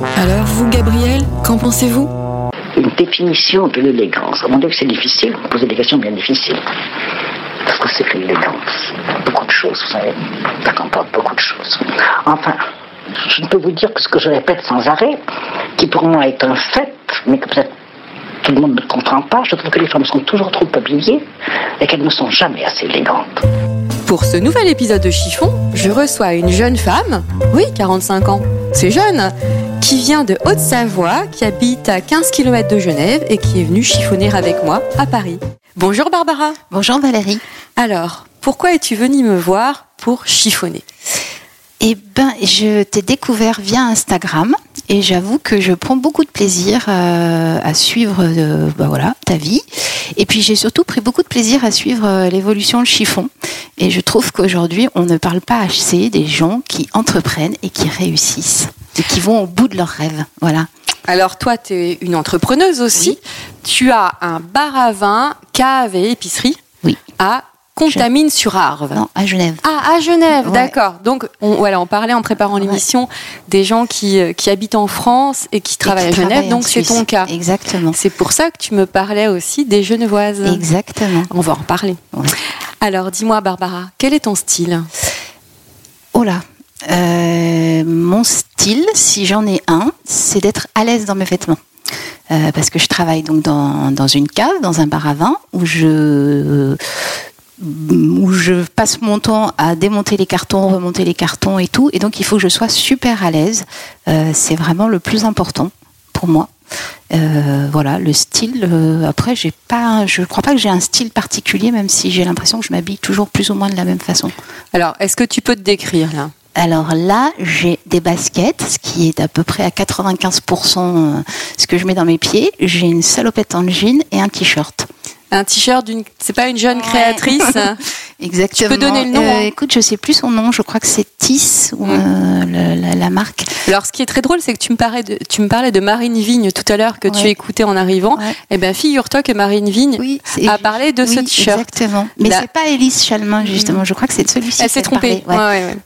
Alors vous, Gabriel, qu'en pensez-vous? Une définition de l'élégance. Mon Dieu, que c'est difficile, vous posez des questions bien difficiles. Parce que c'est que l'élégance Beaucoup de choses, vous savez. Ça comporte beaucoup de choses. Enfin, je ne peux vous dire que ce que je répète sans arrêt, qui pour moi est un fait, mais que peut-être tout le monde ne comprend pas, je trouve que les femmes sont toujours trop habillées et qu'elles ne sont jamais assez élégantes. Pour ce nouvel épisode de Chiffon, je reçois une jeune femme, oui, 45 ans, c'est jeune, qui vient de Haute-Savoie, qui habite à 15 km de Genève et qui est venue chiffonner avec moi à Paris. Bonjour Barbara. Bonjour Valérie. Alors, pourquoi es-tu venue me voir pour chiffonner? Eh ben, je t'ai découvert via Instagram et j'avoue que je prends beaucoup de plaisir euh, à suivre euh, bah voilà, ta vie. Et puis j'ai surtout pris beaucoup de plaisir à suivre euh, l'évolution de chiffon. Et je trouve qu'aujourd'hui, on ne parle pas assez des gens qui entreprennent et qui réussissent et qui vont au bout de leurs rêves. Voilà. Alors toi, tu es une entrepreneuse aussi. Tu as un bar à vin, cave et épicerie Oui. à Contamine-sur-Arve. Non, à Genève. Ah, à Genève, Ouais. d'accord. Donc, on, voilà, on parlait en préparant Ouais. l'émission des gens qui, euh, qui habitent en France et qui travaillent Et à Genève, travaillent donc c'est ton cas. Exactement. C'est pour ça que tu me parlais aussi des Genevoises. Exactement. On va en reparler. Ouais. Alors, dis-moi, Barbara, quel est ton style? Oh là. Euh, mon style, si j'en ai un, c'est d'être à l'aise dans mes vêtements. Euh, parce que je travaille donc dans, dans une cave, dans un bar à vin, où je, où je passe mon temps à démonter les cartons, remonter les cartons et tout. Et donc, il faut que je sois super à l'aise. Euh, c'est vraiment le plus important pour moi. Voilà, le style. après, j'ai pas, je crois pas que j'ai un style particulier, même si j'ai l'impression que je m'habille toujours plus ou moins de la même façon. Alors, est-ce que tu peux te décrire là? Alors là, j'ai des baskets, ce qui est à peu près à 95% ce que je mets dans mes pieds. J'ai une salopette en jean et un t-shirt. Un t-shirt d'une. C'est pas une jeune créatrice Exactement. Tu peux donner le nom, Euh, hein Écoute, je sais plus son nom. Je crois que c'est Tis ou euh, la, la marque. Alors, ce qui est très drôle, c'est que tu me, parlais de, tu me parlais de Marine Vigne tout à l'heure que tu écoutais en arrivant. Ouais. Eh bien, figure-toi que Marine Vigne Oui, a parlé de ce t-shirt. Exactement. Mais c'est pas Élise Chalmin justement. Je crois que c'est de celui-ci. Elle s'est trompée. ouais.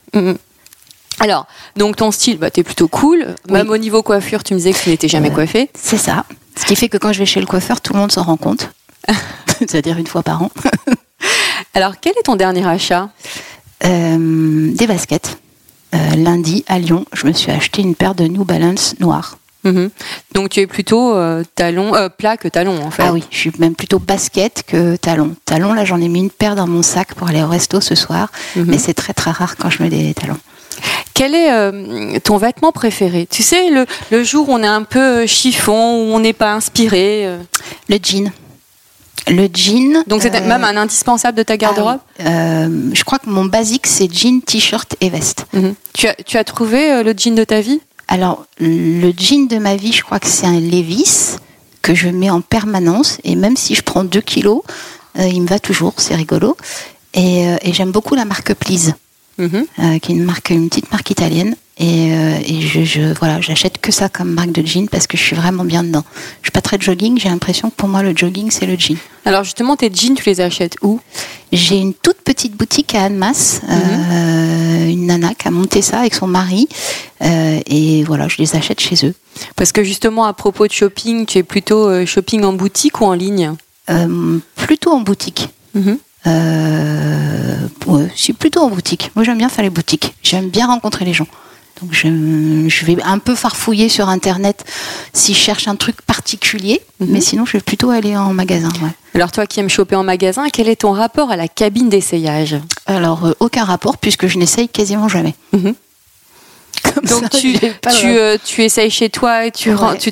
Alors, donc ton style, bah, t'es plutôt cool. Même au niveau coiffure, tu me disais que tu n'étais jamais Euh, coiffée. C'est ça. Ce qui fait que quand je vais chez le coiffeur, tout le monde s'en rend compte. C'est-à-dire une fois par an. Alors, quel est ton dernier achat? Euh, des baskets. Euh, lundi, à Lyon, je me suis acheté une paire de New Balance noires. Mhm. Donc, tu es plutôt euh, talon, euh, plat que talon, en fait. Ah oui, je suis même plutôt basket que talon. Talon, là, j'en ai mis une paire dans mon sac pour aller au resto ce soir. Mhm. Mais c'est très très rare quand je mets des talons. Quel est euh, ton vêtement préféré? Tu sais, le, le jour où on est un peu chiffon, où on n'est pas inspiré. euh, Le jean. Le jean. Donc, c'est euh, même un indispensable de ta garde-robe? ah oui. Euh, Je crois que mon basique, c'est jean, t-shirt et veste. Mhm. tu, as, tu as trouvé euh, le jean de ta vie? Alors, le jean de ma vie, je crois que c'est un Levis que je mets en permanence. Et même si je prends 2 kilos, euh, il me va toujours, c'est rigolo. Et, euh, et j'aime beaucoup la marque Please, Mhm. euh, qui est une, marque, une petite marque italienne. Et, euh, et je, je- voilà, j'achète que ça comme marque de jean parce que je suis vraiment bien dedans. Je suis pas très jogging, j'ai l'impression que pour moi, le jogging, c'est le jean. Alors, justement, tes jeans, tu les achètes où? J'ai une toute petite boutique à Annemasse, Mhm. euh, une nana qui a monté ça avec son mari. Euh, et voilà, je les achète chez eux. Parce que justement, à propos de shopping, tu es plutôt shopping en boutique ou en ligne? Plutôt en boutique. Mhm. Ouais, je suis plutôt en boutique. Moi, j'aime bien faire les boutiques. J'aime bien rencontrer les gens. Donc je, je vais un peu farfouiller sur Internet si je cherche un truc particulier, Mhm. mais sinon je vais plutôt aller en magasin. ouais. Alors toi qui aimes choper en magasin, quel est ton rapport à la cabine d'essayage? Alors euh, aucun rapport puisque je n'essaye quasiment jamais. Mhm. Comme Donc ça, tu, tu, euh, tu essayes chez toi et tu, Ouais. rends, tu,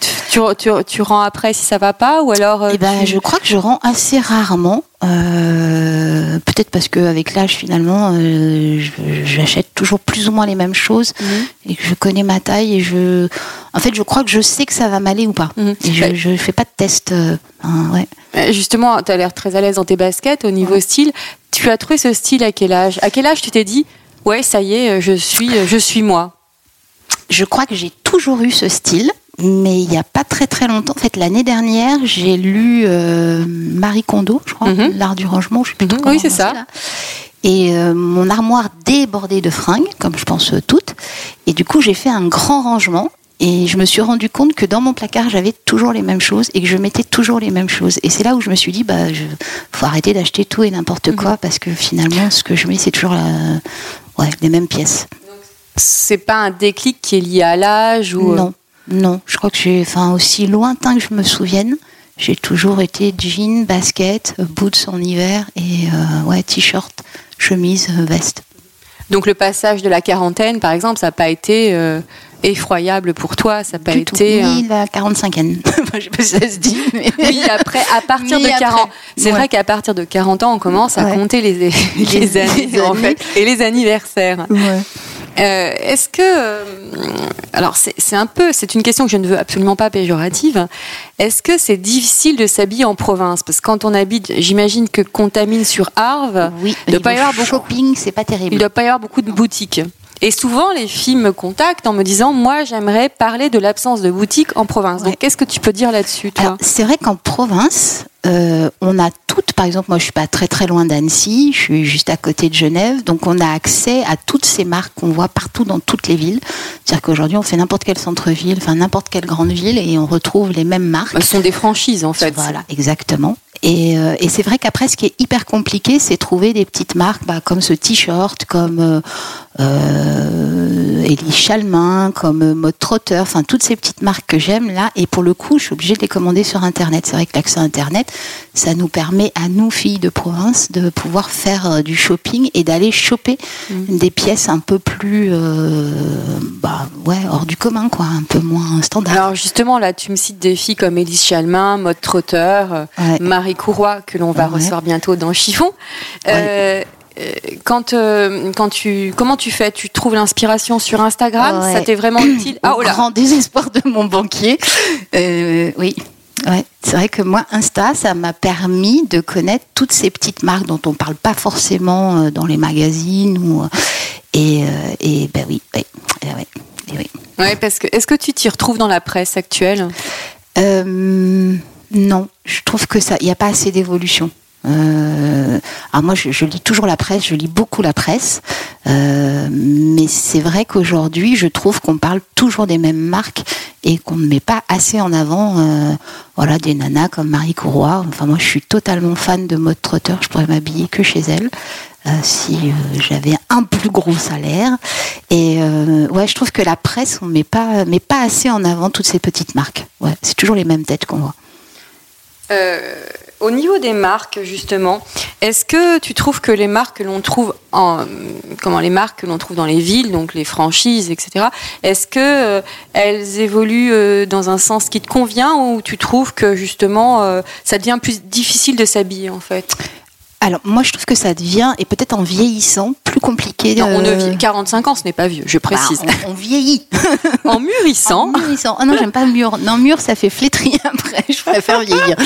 tu, rends après si ça va pas ou alors euh, Eh ben, je crois que je rends assez rarement. euh, Peut-être parce qu'avec l'âge, finalement, j'achète toujours plus ou moins les mêmes choses Mhm. et que je connais ma taille et je. En fait, je crois que je sais que ça va m'aller ou pas. Mhm. Et je, Bah- je fais pas de test. hein, ouais. Justement, tu as l'air très à l'aise dans tes baskets au niveau style. Tu as trouvé ce style à quel âge? À quel âge tu t'es dit ouais ça y est, je suis, je suis moi? Je crois que j'ai toujours eu ce style. Mais il n'y a pas très très longtemps, en fait l'année dernière, j'ai lu euh, Marie Kondo, je crois, Mhm. L'art du rangement, je sais plus Mhm, comment oui, c'est ça. là. Et euh, mon armoire débordait de fringues, comme je pense euh, toutes. Et du coup, j'ai fait un grand rangement. Et je me suis rendu compte que dans mon placard, j'avais toujours les mêmes choses et que je mettais toujours les mêmes choses. Et c'est là où je me suis dit, bah, je, faut arrêter d'acheter tout et n'importe Mhm. quoi parce que finalement, ce que je mets, c'est toujours la, ouais, les mêmes pièces. C'est pas un déclic qui est lié à l'âge ou Non, non. Je crois que j'ai, enfin, aussi lointain que je me souvienne, j'ai toujours été jean, basket, boots en hiver et euh, ouais, t-shirt, chemise, veste. Donc le passage de la quarantaine, par exemple, ça n'a pas été euh, effroyable pour toi, ça n'a pas Du tout. été. euh, Ni la 45e. je sais pas si ça se dit, mais. Oui, après, à partir Ni de après. 40, c'est Ouais. vrai qu'à partir de 40 ans, on commence à Ouais. compter les, les, Les- années, en fait, et les anniversaires. Ouais. Euh, Est-ce que, euh, alors c'est un peu, c'est une question que je ne veux absolument pas péjorative. Est-ce que c'est difficile de s'habiller en province? Parce que quand on habite, j'imagine que Contamine sur Arve, Oui, il doit pas y avoir beaucoup. shopping, c'est pas terrible. Il doit pas y avoir beaucoup de boutiques. Et souvent, les filles me contactent en me disant, moi, j'aimerais parler de l'absence de boutiques en province. Donc, qu'est-ce que tu peux dire là-dessus, toi c'est vrai qu'en province, euh, on a toutes, par exemple, moi je suis pas très très loin d'Annecy, je suis juste à côté de Genève, donc on a accès à toutes ces marques qu'on voit partout dans toutes les villes. C'est-à-dire qu'aujourd'hui on fait n'importe quel centre-ville, enfin n'importe quelle grande ville et on retrouve les mêmes marques. Ce sont des franchises, en fait. Voilà, exactement. Et, euh, et c'est vrai qu'après, ce qui est hyper compliqué, c'est trouver des petites marques bah, comme ce t-shirt, comme euh, euh, Elie Chalmin, comme Mode Trotter, enfin toutes ces petites marques que j'aime là. Et pour le coup, je suis obligée de les commander sur Internet. C'est vrai que l'accès Internet, ça nous permet à nous, filles de province, de pouvoir faire euh, du shopping et d'aller choper des pièces un peu plus, euh, bah, ouais, hors du commun, quoi, un peu moins standard. Alors justement, là, tu me cites des filles comme Élise Chalmin, Maud Trotter, euh, Ouais. Marie Courroy, que l'on va Ouais. recevoir bientôt dans Chiffon. Euh, quand, euh, quand tu, comment tu fais? Tu trouves l'inspiration sur Instagram? Ouais. Ça t'est vraiment utile? Ah, au oh là grand désespoir de mon banquier. Euh, oui. Ouais. C'est vrai que moi, Insta, ça m'a permis de connaître toutes ces petites marques dont on parle pas forcément euh, dans les magazines. Ou, euh, et, euh, et ben oui, oui, oui. Ouais, parce que est-ce que tu t'y retrouves dans la presse actuelle? Euh, non, je trouve que ça, il n'y a pas assez d'évolution. Euh, alors moi, je, lis toujours la presse, je lis beaucoup la presse, euh, mais c'est vrai qu'aujourd'hui, je trouve qu'on parle toujours des mêmes marques et qu'on ne met pas assez en avant, euh, voilà, des nanas comme Marie Courroy. Enfin, moi, je suis totalement fan de mode trotter. Je pourrais m'habiller que chez elle. si j'avais un plus gros salaire et ouais je trouve que la presse on met pas met pas assez en avant toutes ces petites marques ouais c'est toujours les mêmes têtes qu'on voit au niveau des marques, justement, est-ce que tu trouves que les marques que l'on trouve en, comment les marques que l'on trouve dans les villes, donc les franchises, etc. Est-ce que euh, elles évoluent euh, dans un sens qui te convient ou tu trouves que justement euh, ça devient plus difficile de s'habiller en fait? Alors, moi, je trouve que ça devient, et peut-être en vieillissant, plus compliqué. Non, on ne euh, vit 45 ans, ce n'est pas vieux, je bah, précise. on, on vieillit. en En mûrissant, mûrissant. Ah non, j'aime pas mûr. Non, mûr, ça fait flétrir après. Je préfère vieillir.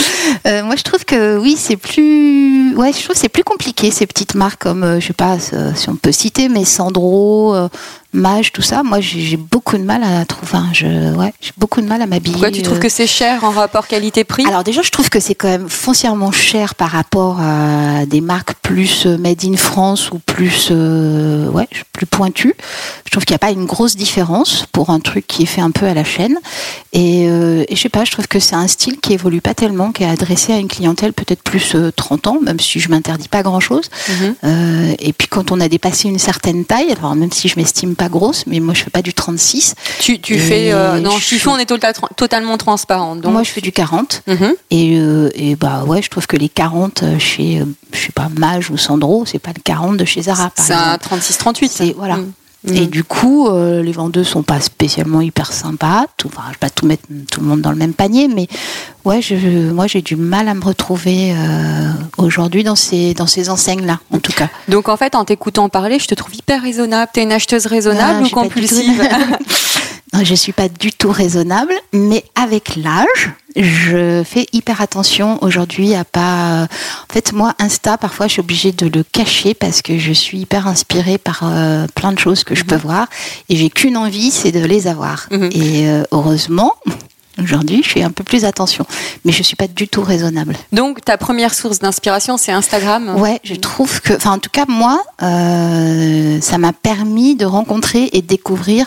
Euh, moi, je trouve que oui, c'est plus. Ouais, je trouve c'est plus compliqué ces petites marques comme, euh, je sais pas euh, si on peut citer, mais Sandro, Mage, tout ça. Moi, j'ai beaucoup de mal à trouver. Enfin, je, ouais, j'ai beaucoup de mal à m'habiller. pourquoi tu trouves euh, que c'est cher en rapport qualité-prix? Alors déjà, je trouve que c'est quand même foncièrement cher par rapport à des marques plus euh, made in France ou plus, euh, ouais, plus pointues. Je trouve qu'il n'y a pas une grosse différence pour un truc qui est fait un peu à la chaîne. Et, euh, et je sais pas, je trouve que c'est un style qui évolue pas tellement, qui est adressé à une clientèle peut-être plus euh, 30 ans, même si je m'interdis pas grand-chose. Mhm. Euh, et puis quand on a dépassé une certaine taille, alors même si je m'estime pas pas grosse, mais moi je fais pas du 36. Tu, tu fais euh, non je chiffon, on est tota- totalement transparent. Donc, Moi je fais du 40. Mhm. Et, euh, et bah ouais, je trouve que les 40 euh, chez, euh, je sais pas, Mage ou Sandro, c'est pas le 40 de chez Zara, par c'est un exemple. 36-38. C'est- voilà. Mm. Et Mm. du coup, euh, les vendeuses sont pas spécialement hyper sympas. Tout, enfin, je vais pas tout mettre tout le monde dans le même panier, mais ouais, je, moi j'ai du mal à me retrouver euh, aujourd'hui dans ces dans ces enseignes là, en tout cas. Donc en fait, en t'écoutant parler, je te trouve hyper raisonnable. T'es une acheteuse raisonnable Ah, ou compulsive Non, je suis pas du tout raisonnable, mais avec l'âge, je fais hyper attention aujourd'hui à pas. En fait, moi, Insta, parfois, je suis obligée de le cacher parce que je suis hyper inspirée par euh, plein de choses que je peux voir et j'ai qu'une envie, c'est de les avoir. Mhm. Et euh, heureusement. Aujourd'hui, je fais un peu plus attention, mais je suis pas du tout raisonnable. Donc ta première source d'inspiration, c'est Instagram? Ouais, je trouve que, enfin, en tout cas, moi, euh, ça m'a permis de rencontrer et découvrir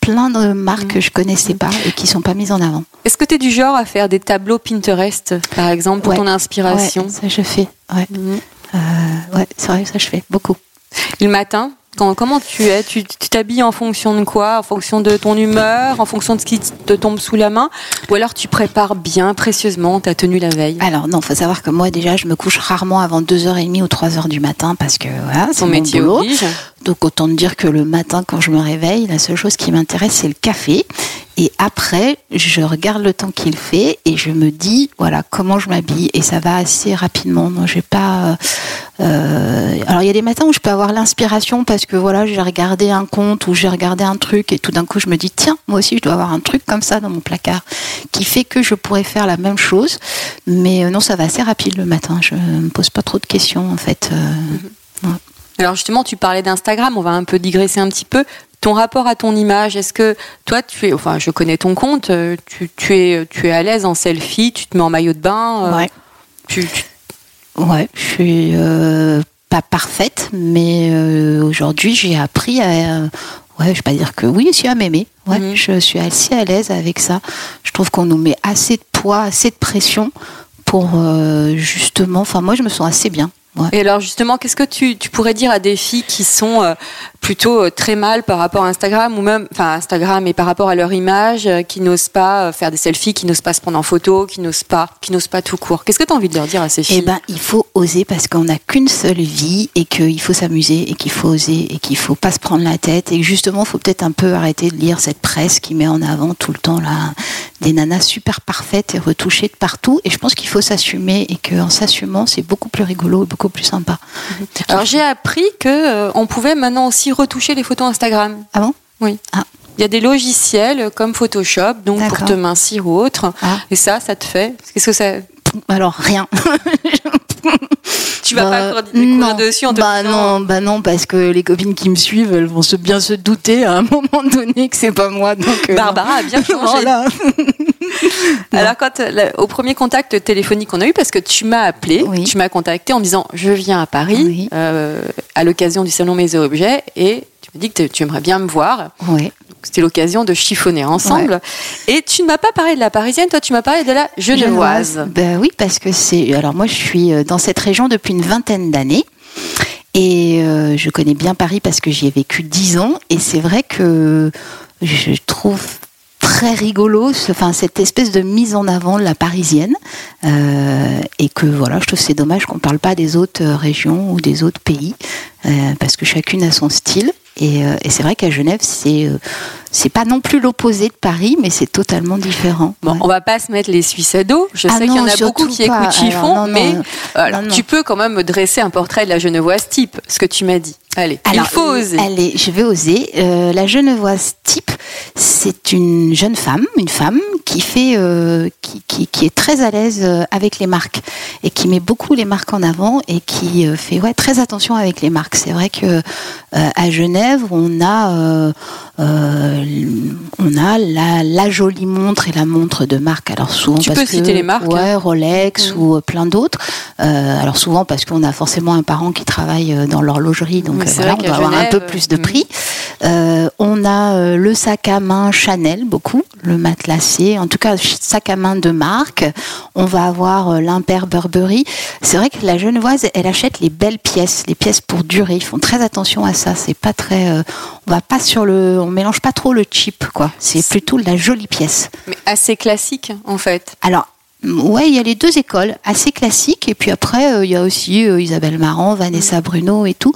plein de marques que je connaissais pas et qui sont pas mises en avant. Est-ce que tu es du genre à faire des tableaux Pinterest, par exemple, pour Ouais. ton inspiration? Ouais, ça je fais. Ouais, Mhm. Euh, ouais c'est vrai ça je fais beaucoup. Et le matin, quand, comment tu es? Tu t'habilles en fonction de quoi? En fonction de ton humeur? En fonction de ce qui te tombe sous la main? Ou alors tu prépares bien, précieusement, ta tenue la veille? Alors non, faut savoir que moi déjà je me couche rarement avant 2h30 ou 3h du matin parce que voilà, c'est mon métier boulot. oblige. Donc autant te dire que le matin quand je me réveille, la seule chose qui m'intéresse c'est le café. Et après, je regarde le temps qu'il fait et je me dis voilà comment je m'habille et ça va assez rapidement. Non, j'ai pas. euh, alors il y a des matins où je peux avoir l'inspiration parce que voilà j'ai regardé un conte ou j'ai regardé un truc et tout d'un coup je me dis tiens moi aussi je dois avoir un truc comme ça dans mon placard qui fait que je pourrais faire la même chose. Mais euh, non ça va assez rapide le matin. Je me pose pas trop de questions en fait. euh, Alors justement, tu parlais d'Instagram, on va un peu digresser un petit peu. Ton rapport à ton image, est-ce que toi, tu es, enfin, je connais ton compte, euh, tu, tu es, tu es à l'aise en selfie, tu te mets en maillot de bain, euh, ouais. tu, tu- Ouais, je suis euh, pas parfaite, mais euh, aujourd'hui j'ai appris à. euh, ouais, je vais pas dire que oui, si à m'aimer. Ouais, Mhm. je suis assez à l'aise avec ça. Je trouve qu'on nous met assez de poids, assez de pression pour justement. Enfin, moi, je me sens assez bien. Ouais. Et alors justement, qu'est-ce que tu, tu pourrais dire à des filles qui sont euh, plutôt euh, très mal par rapport à Instagram ou même, enfin Instagram et par rapport à leur image, euh, qui n'osent pas faire des selfies, qui n'osent pas se prendre en photo, qui n'osent pas, qui n'osent pas tout court? Qu'est-ce que tu as envie de leur dire à ces filles? Eh ben, il faut oser parce qu'on n'a qu'une seule vie et qu'il faut s'amuser et qu'il faut oser et qu'il faut pas se prendre la tête et justement, il faut peut-être un peu arrêter de lire cette presse qui met en avant tout le temps là des nanas super parfaites et retouchées de partout. Et je pense qu'il faut s'assumer et qu'en s'assumant, c'est beaucoup plus rigolo et beaucoup plus sympa. Alors j'ai appris que euh, on pouvait maintenant aussi retoucher les photos Instagram. Ah bon? Oui. Ah. Il y a des logiciels comme Photoshop, donc pour te mincir ou autre. Ah. Et ça, ça te fait Qu'est-ce que ça Alors rien. Tu vas Bah, pas encore découvrir dessus en te bah disant, non, bah non, parce que les copines qui me suivent, elles vont se bien se douter à un moment donné que c'est pas moi. Donc euh, Barbara a bien changé. Voilà. Alors quand euh, au premier contact téléphonique qu'on a eu, parce que tu m'as appelé, Oui. tu m'as contacté en me disant je viens à Paris Oui. euh, à l'occasion du salon Maison Objets et tu me dis que tu aimerais bien me voir. Ouais. C'était l'occasion de chiffonner ensemble. Et tu ne m'as pas parlé de la parisienne, toi tu m'as parlé de la genevoise. Ben oui, parce que c'est. Alors moi, je suis euh, dans cette région depuis une vingtaine d'années. Et euh, je connais bien Paris parce que j'y ai vécu dix ans. Et c'est vrai que je trouve très rigolo ce- enfin, cette espèce de mise en avant de la parisienne. Euh, et que voilà, je trouve c'est dommage qu'on ne parle pas des autres régions ou des autres pays. euh, parce que chacune a son style. Et, euh, et c'est vrai qu'à Genève, c'est euh, c'est pas non plus l'opposé de Paris, mais c'est totalement différent. Bon, Ouais. on va pas se mettre les Suisses à dos. Je Ah sais qu'il y en a beaucoup qui pas. écoutent chiffon, Alors, non, mais non. alors, non. tu peux quand même me dresser un portrait de la genevoise type, ce que tu m'as dit. Allez, Alors, il faut oser. Allez, je vais oser. Euh, la genevoise type, c'est une jeune femme, une femme qui fait, euh, qui, qui, qui est très à l'aise euh, avec les marques et qui met beaucoup les marques en avant et qui euh, fait ouais très attention avec les marques. C'est vrai que à Genève, on a euh, on a la, la jolie montre et la montre de marque. Alors souvent Tu parce peux que citer les marques, ouais, Rolex Mm. ou euh, plein d'autres. Euh, alors souvent parce qu'on a forcément un parent qui travaille dans l'horlogerie, donc voilà, on doit avoir un peu plus de mm. prix. Euh, on a le sac à main Chanel beaucoup. le matelassé, en tout cas sac à main de marque. On va avoir l'Imper Burberry. C'est vrai que la Genevoise, elle achète les belles pièces, les pièces pour durer. Ils font très attention à ça. C'est pas très, on va pas sur le, on mélange pas trop le cheap, quoi. C'est plutôt la jolie pièce. Mais assez classique, en fait. Alors, Ouais, il y a les deux écoles, assez classiques, et puis après, euh, il y a aussi euh, Isabelle Marant, Vanessa Bruno et tout.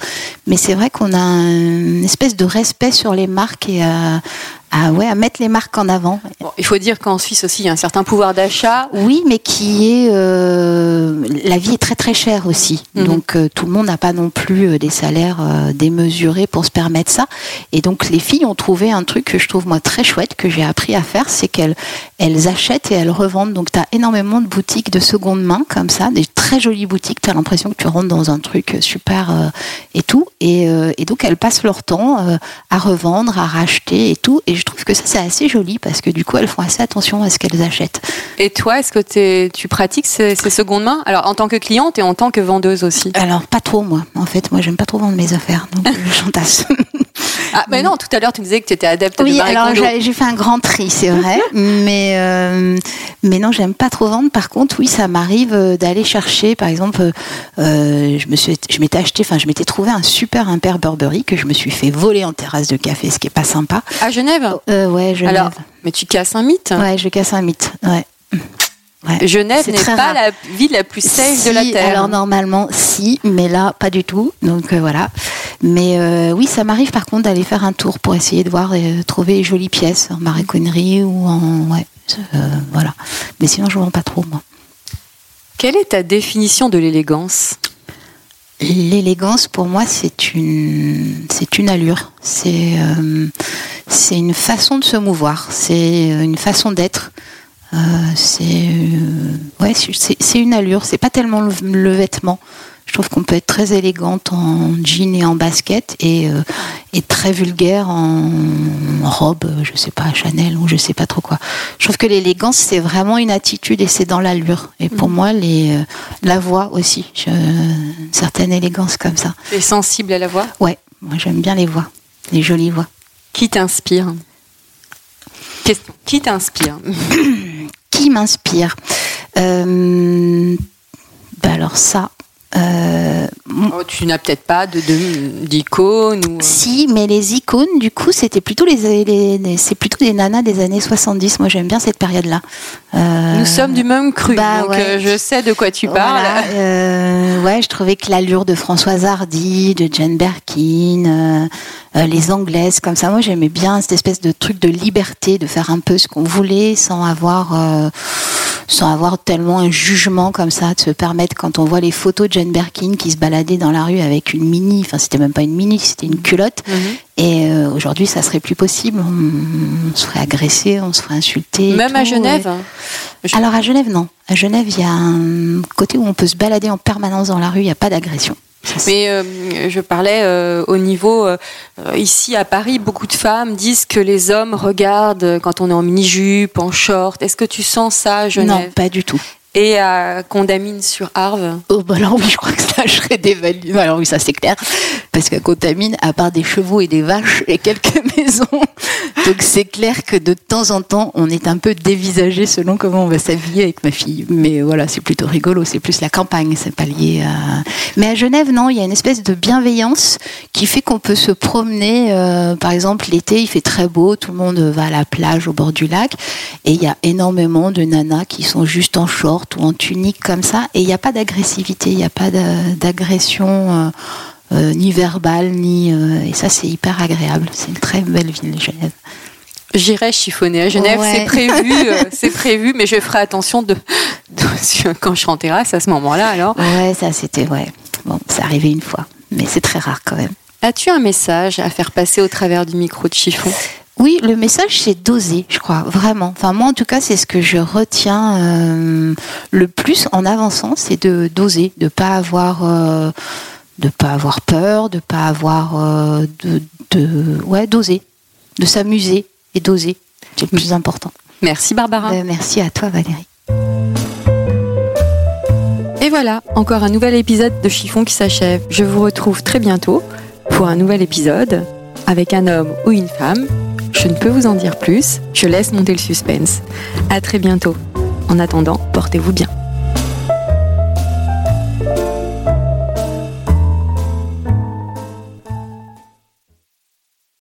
Mais c'est vrai qu'on a une espèce de respect sur les marques et à, à, ouais, à mettre les marques en avant. Bon, il faut dire qu'en Suisse aussi, il y a un certain pouvoir d'achat. Oui, mais qui est... Euh, la vie est très très chère aussi. Mhm. Donc euh, tout le monde n'a pas non plus euh, des salaires euh, démesurés pour se permettre ça. Et donc les filles ont trouvé un truc que je trouve moi très chouette, que j'ai appris à faire, c'est qu'elles elles achètent et elles revendent. Donc tu as énormément de boutiques de seconde main comme ça, des très jolies boutiques. Tu as l'impression que tu rentres dans un truc super et tout. Et, et donc elles passent leur temps à revendre, à racheter et tout. Et je trouve que ça c'est assez joli parce que du coup elles font assez attention à ce qu'elles achètent. Et toi, est-ce que tu pratiques ces, ces secondes mains? Alors, en tant que cliente et en tant que vendeuse aussi Alors pas trop moi. En fait moi j'aime pas trop vendre mes affaires, donc euh, j'en tasse. Ah, mais non, tout à l'heure, tu me disais que tu étais adepte de Oui, Marie alors j'ai fait un grand tri, c'est vrai, mais euh, mais non, j'aime pas trop vendre. Par contre, oui, ça m'arrive euh, d'aller chercher, par exemple, euh, je me suis, je m'étais acheté, enfin, je m'étais trouvé un super imper Burberry que je me suis fait voler en terrasse de café, ce qui est pas sympa. À Genève? Euh, ouais, Genève. Alors, mais tu casses un mythe. ouais, je casse un mythe. Ouais. Ouais. Genève n'est pas rare. la ville la plus safe de la Terre. Alors normalement, si, mais là, pas du tout. Donc euh, voilà. Mais euh, oui, ça m'arrive par contre d'aller faire un tour pour essayer de voir et trouver les jolies pièces en maréconnerie ou en ouais, euh, voilà. Mais sinon, je vends pas trop moi. Quelle est ta définition de l'élégance? L'élégance, pour moi, c'est une, c'est une allure. C'est, euh, c'est une façon de se mouvoir. C'est une façon d'être. Euh, c'est, euh, ouais, c'est, c'est une allure. C'est pas tellement le, le vêtement. Je trouve qu'on peut être très élégante en jean et en basket et, euh, et très vulgaire en robe, je sais pas, Chanel ou je sais pas trop quoi. Je trouve que l'élégance, c'est vraiment une attitude et c'est dans l'allure. Et pour moi, les, euh, la voix aussi, je- une certaine élégance comme ça. Tu es sensible à la voix? Ouais, moi j'aime bien les voix, les jolies voix. Qui t'inspire? Question. Qui t'inspire? Qui m'inspire? Euh, bah alors ça. Euh, Oh, Tu n'as peut-être pas de de- d'icône ou... Si, mais les icônes, du coup, c'était plutôt les, les- les- c'est plutôt des nanas des années 70. Moi, j'aime bien cette période-là. Euh, Nous sommes du même cru, bah donc ouais. euh, je sais de quoi tu parles. Voilà, euh, ouais, je trouvais que l'allure de Françoise Hardy, de Jane Birkin, euh, euh, les Anglaises, comme ça, moi j'aimais bien cette espèce de truc de liberté, de faire un peu ce qu'on voulait sans avoir, euh, sans avoir tellement un jugement comme ça, de se permettre quand on voit les photos de Jane Birkin qui se baladait dans la rue avec une mini, enfin c'était même pas une mini, c'était une culotte. Mhm. Et euh, aujourd'hui, ça serait plus possible. On, on se ferait agresser, on se ferait insulter. Même à Genève ouais. Je- Alors à Genève, non. À Genève, il y a un côté où on peut se balader en permanence dans la rue, il n'y a pas d'agression. Mais euh, je parlais euh, au niveau euh, ici à Paris, beaucoup de femmes disent que les hommes regardent quand on est en mini-jupe, en short. Est-ce que tu sens ça à non, Genève pas du tout. Et à Condamine sur Arve Oh, bah alors oui, je crois que ça, je serais dévalué. Alors oui, ça c'est clair. Parce qu'à Contamine, à part des chevaux et des vaches et quelques maisons, donc c'est clair que de temps en temps, on est un peu dévisagé selon comment on va s'habiller avec ma fille. Mais voilà, c'est plutôt rigolo, c'est plus la campagne, c'est pas lié à... Mais à Genève, non, il y a une espèce de bienveillance qui fait qu'on peut se promener, euh, par exemple l'été, il fait très beau, tout le monde va à la plage au bord du lac, et il y a énormément de nanas qui sont juste en short ou en tunique comme ça, et il n'y a pas d'agressivité, il n'y a pas d'a- d'agression euh, euh, ni verbale, ni... euh, et ça c'est hyper agréable, c'est une très belle ville, Genève. J'irai chiffonner à Genève, Ouais. c'est prévu, c'est prévu, mais je ferai attention de, de- quand je serai en terrasse à ce moment-là. Alors, Ouais, ça c'était... Ouais. Bon, c'est arrivé une fois, mais c'est très rare quand même. as-tu un message à faire passer au travers du micro de chiffon? Oui, le message c'est d'oser, je crois, vraiment. Enfin, moi en tout cas, c'est ce que je retiens euh, le plus en avançant, c'est de d'oser, de pas avoir, euh, de pas avoir peur, de pas avoir, euh, de, de, ouais, d'oser, de s'amuser et d'oser. C'est le plus important. Merci Barbara. Merci à toi, Valérie. Et voilà, encore un nouvel épisode de Chiffon qui s'achève. Je vous retrouve très bientôt pour un nouvel épisode avec un homme ou une femme. Je ne peux vous en dire plus, je laisse monter le suspense. À très bientôt. En attendant, portez-vous bien.